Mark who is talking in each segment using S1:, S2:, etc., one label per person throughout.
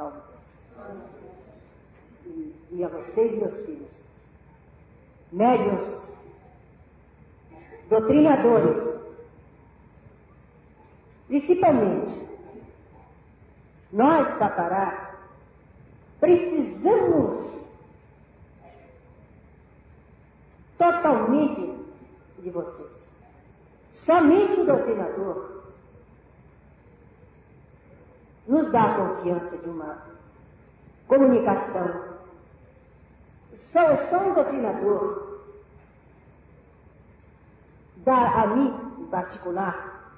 S1: Salve Deus. E, e a vocês, meus filhos, médiuns, doutrinadores, principalmente, nós, Sapará, precisamos totalmente de vocês. Somente o doutrinador nos dá a confiança de uma comunicação. Só, só um doutrinador dá a mim, em particular,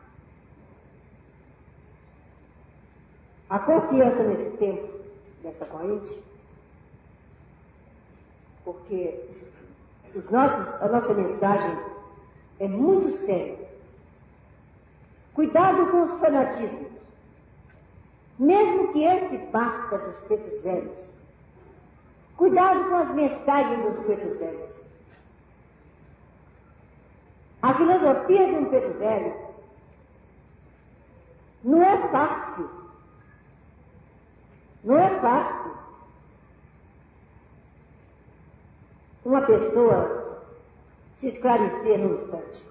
S1: a confiança nesse tempo, dessa corrente, porque os nossos, a nossa mensagem é muito séria. Cuidado com os fanatismos. Mesmo que esse parta dos pretos velhos. Cuidado com as mensagens dos pretos velhos. A filosofia de um preto velho não é fácil. Não é fácil. Uma pessoa se esclarecer num instante.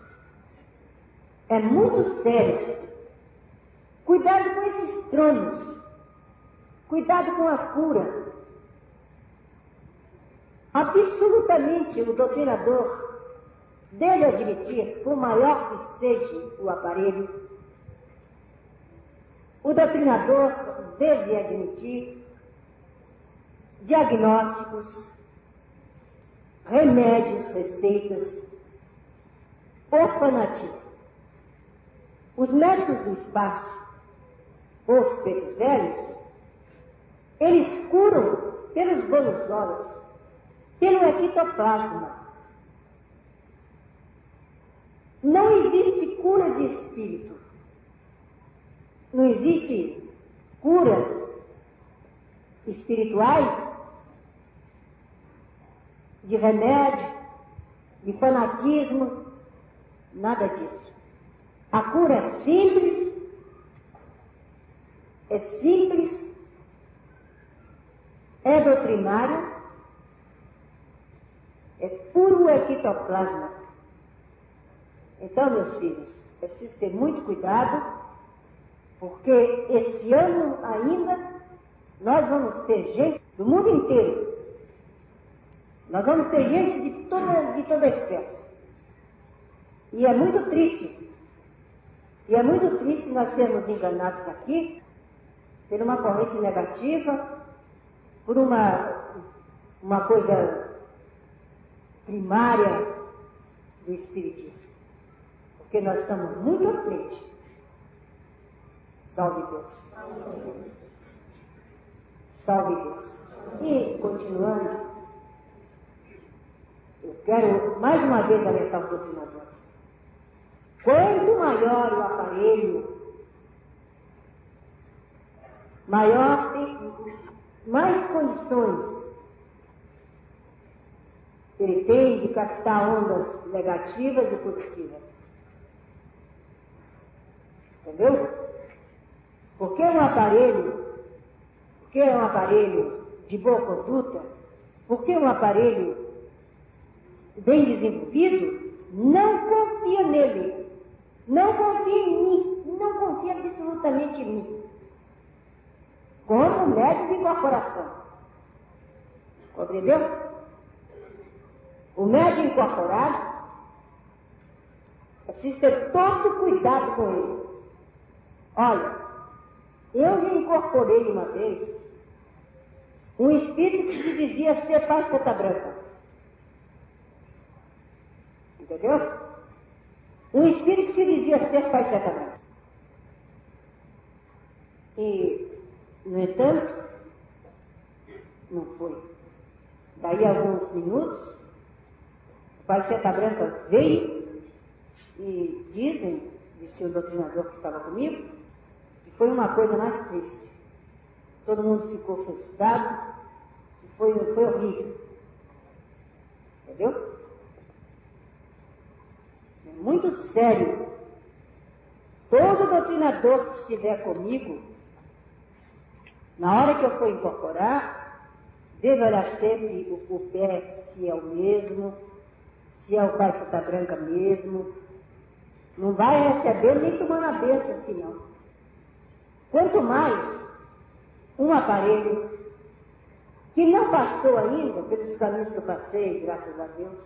S1: É muito sério Cuidado com esses tronos. Cuidado com a cura. Absolutamente o doutrinador deve admitir, por maior que seja o aparelho, o doutrinador deve admitir diagnósticos, remédios, receitas, orfanatismo. Os médicos do espaço os velhos, eles curam pelos bonusolos, pelo ectoplasma. Não existe cura de espírito. Não existe curas espirituais de remédio, de fanatismo, nada disso. A cura é simples é simples, é doutrinário, é puro ectoplasma. Então, meus filhos, é preciso ter muito cuidado, porque esse ano ainda nós vamos ter gente do mundo inteiro. Nós vamos ter gente de toda, de toda espécie. E é muito triste. E é muito triste nós sermos enganados aqui por uma corrente negativa, por uma, uma coisa primária do Espiritismo. Porque nós estamos muito à frente. Salve Deus. Salve Deus. E, continuando, eu quero mais uma vez alertar os doutrinadores. Quanto maior o aparelho maior mais condições ele tem de captar ondas negativas e positivas. Entendeu? Porque um aparelho, porque é um aparelho de boa conduta, porque um aparelho bem desenvolvido, não confia nele. Não confia em mim. Não confia absolutamente em mim como médico de incorporação. Compreendeu? O médico incorporado é preciso ter todo cuidado com ele. Olha, eu já incorporei uma vez um espírito que se dizia ser pai Santa Branca. Entendeu? Um espírito que se dizia ser pai Santa Branca. E no entanto, não foi. Daí alguns minutos, o pai Seta Branca veio e dizem, disse o doutrinador que estava comigo, que foi uma coisa mais triste. Todo mundo ficou frustrado, e foi, foi horrível. Entendeu? É muito sério. Todo doutrinador que estiver comigo Na hora que eu for incorporar, devo olhar sempre o, o pé se é o mesmo, se é o pai Santa Branca mesmo. Não vai receber nem tomando a benção assim não. Quanto mais um aparelho que não passou ainda pelos caminhos que eu passei, graças a Deus.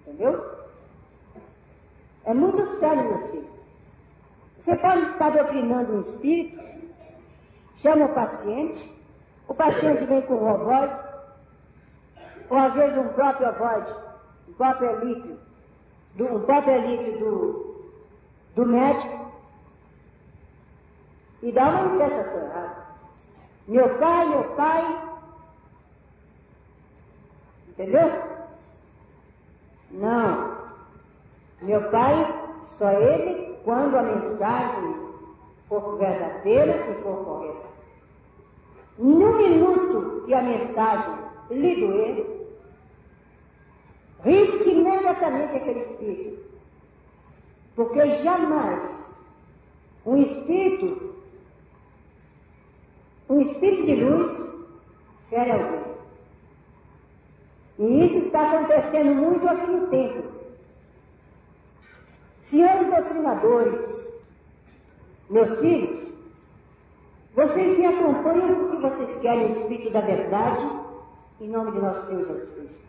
S1: Entendeu? É muito sério, meus filhos. Você pode estar doutrinando um espírito, chama o paciente, o paciente vem com um ovoide, ou às vezes um próprio ovoide, um próprio elite, do, um próprio elite do, do médico, e dá uma manifestação errada. Meu pai, meu pai. Entendeu? Não. Meu pai, só ele quando a mensagem for verdadeira e for correta. No minuto que a mensagem lhe doer, risque imediatamente aquele espírito. Porque jamais um espírito um espírito de luz fere alguém. E isso está acontecendo muito aqui no templo. Senhores doutrinadores, meus filhos, vocês me acompanham porque vocês querem o Espírito da Verdade, em nome de nosso Senhor Jesus Cristo.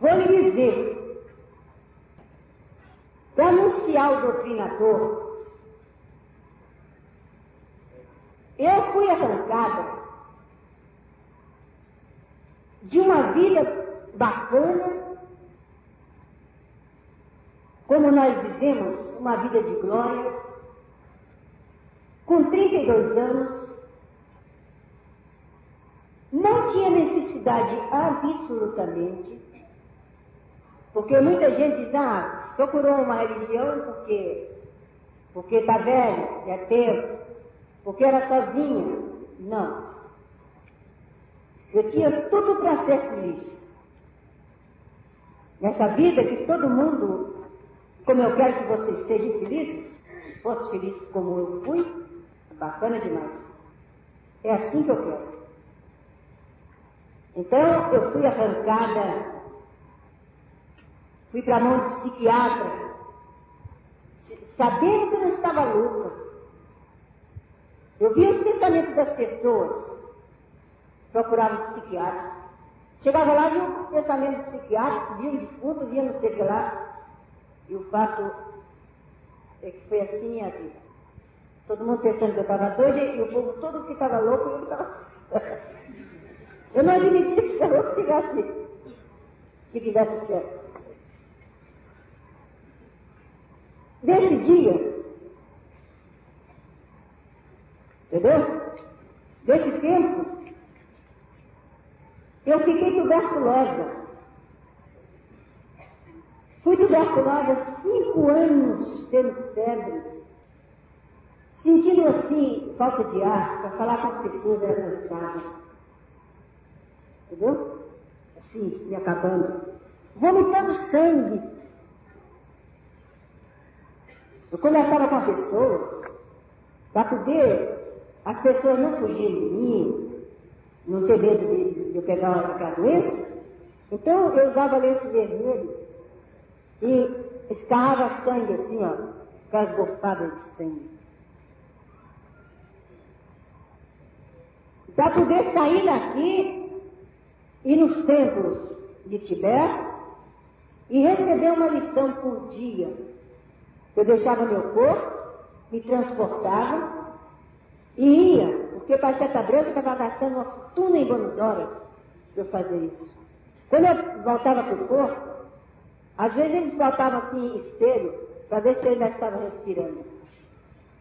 S1: Vou lhe dizer, para anunciar o doutrinador, Eu fui arrancada de uma vida bacana, como nós dizemos, uma vida de glória, com 32 anos, não tinha necessidade absolutamente, porque muita gente diz, ah, procurou uma religião porque porque está velho, é tempo, porque era sozinha. Não. Eu tinha tudo para ser feliz. Nessa vida que todo mundo, como eu quero que vocês sejam felizes, fossem felizes como eu fui, bacana demais. É assim que eu quero. Então eu fui arrancada, fui para a mão de psiquiatra, sabendo que eu não estava louca. Eu via os pensamentos das pessoas, procurava um psiquiatra. Chegava lá, via o pensamento do psiquiatra, via um defunto, via não sei o que lá. E o fato é que foi assim minha vida. Todo mundo pensando que eu estava doida e o povo todo que estava louco e eu estava. eu não admitia que o louco tivesse, que tivesse certo. Nesse dia, Entendeu? Desse tempo, eu fiquei tuberculosa. Fui tuberculosa cinco anos tendo febre, sentindo assim falta de ar, para falar com as pessoas era cansada. Entendeu? Assim, me acabando. Vomitando sangue. Eu conversava com a pessoa para poder as pessoas não fugiam de mim, não ter medo de, de eu pegar uma doença. Então eu usava lenço vermelho e escarrava sangue assim, ó, aquelas golfadas de sangue. Para poder sair daqui, ir nos templos de Tibete e receber uma lição por dia. Eu deixava meu corpo, me transportava e ia, porque Pacheta Branca estava gastando uma fortuna em Buenos Aires para eu fazer isso. Quando eu voltava para o corpo, às vezes eles botavam assim espelho para ver se eu ainda estava respirando.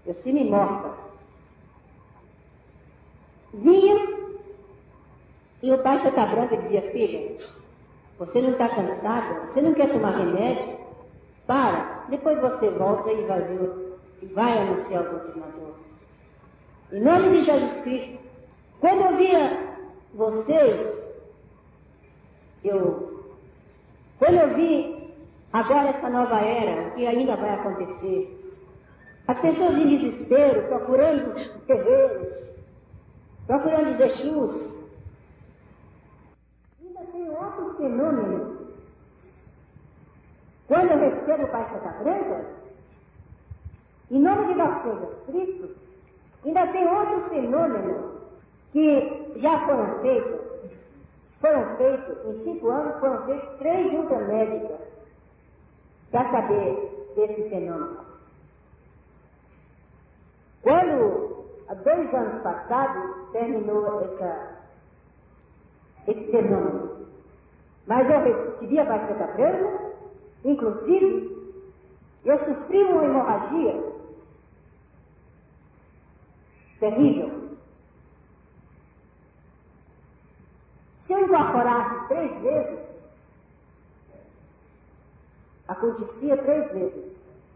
S1: Eu me morta. Vinha e o pai Santa Branca dizia, filha, você não está cansada? Você não quer tomar remédio? Para, depois você volta e vai ver, e vai anunciar o doutrinador. Em nome de Jesus Cristo. Quando eu via vocês, eu, quando eu vi agora essa nova era, que ainda vai acontecer, As pessoas em desespero, procurando terreiros, procurando os Exus. Ainda tem outro fenômeno. Quando eu recebo o Pai Santa Branca, em nome de nosso Senhor Jesus Cristo, ainda tem outro fenômeno que já foram feitos, foram feitos, em cinco anos, foram feitos três juntas médicas para saber desse fenômeno. Quando, há dois anos passados, terminou essa, esse fenômeno, mas eu recebi a placenta branca, inclusive, eu sofri uma hemorragia terrível. Se eu incorporasse três vezes, acontecia três vezes.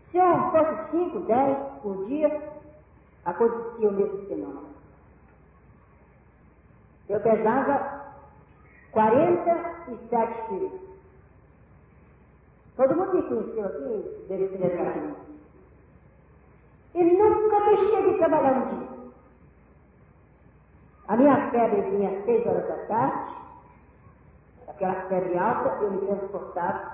S1: Se eu fosse cinco, dez por dia, acontecia o mesmo fenômeno. Eu pesava 47 quilos. Todo mundo me conheceu aqui, deve se lembrar de mim. E nunca deixei de trabalhar um dia. A minha febre vinha às seis horas da tarde, aquela febre alta, eu me transportava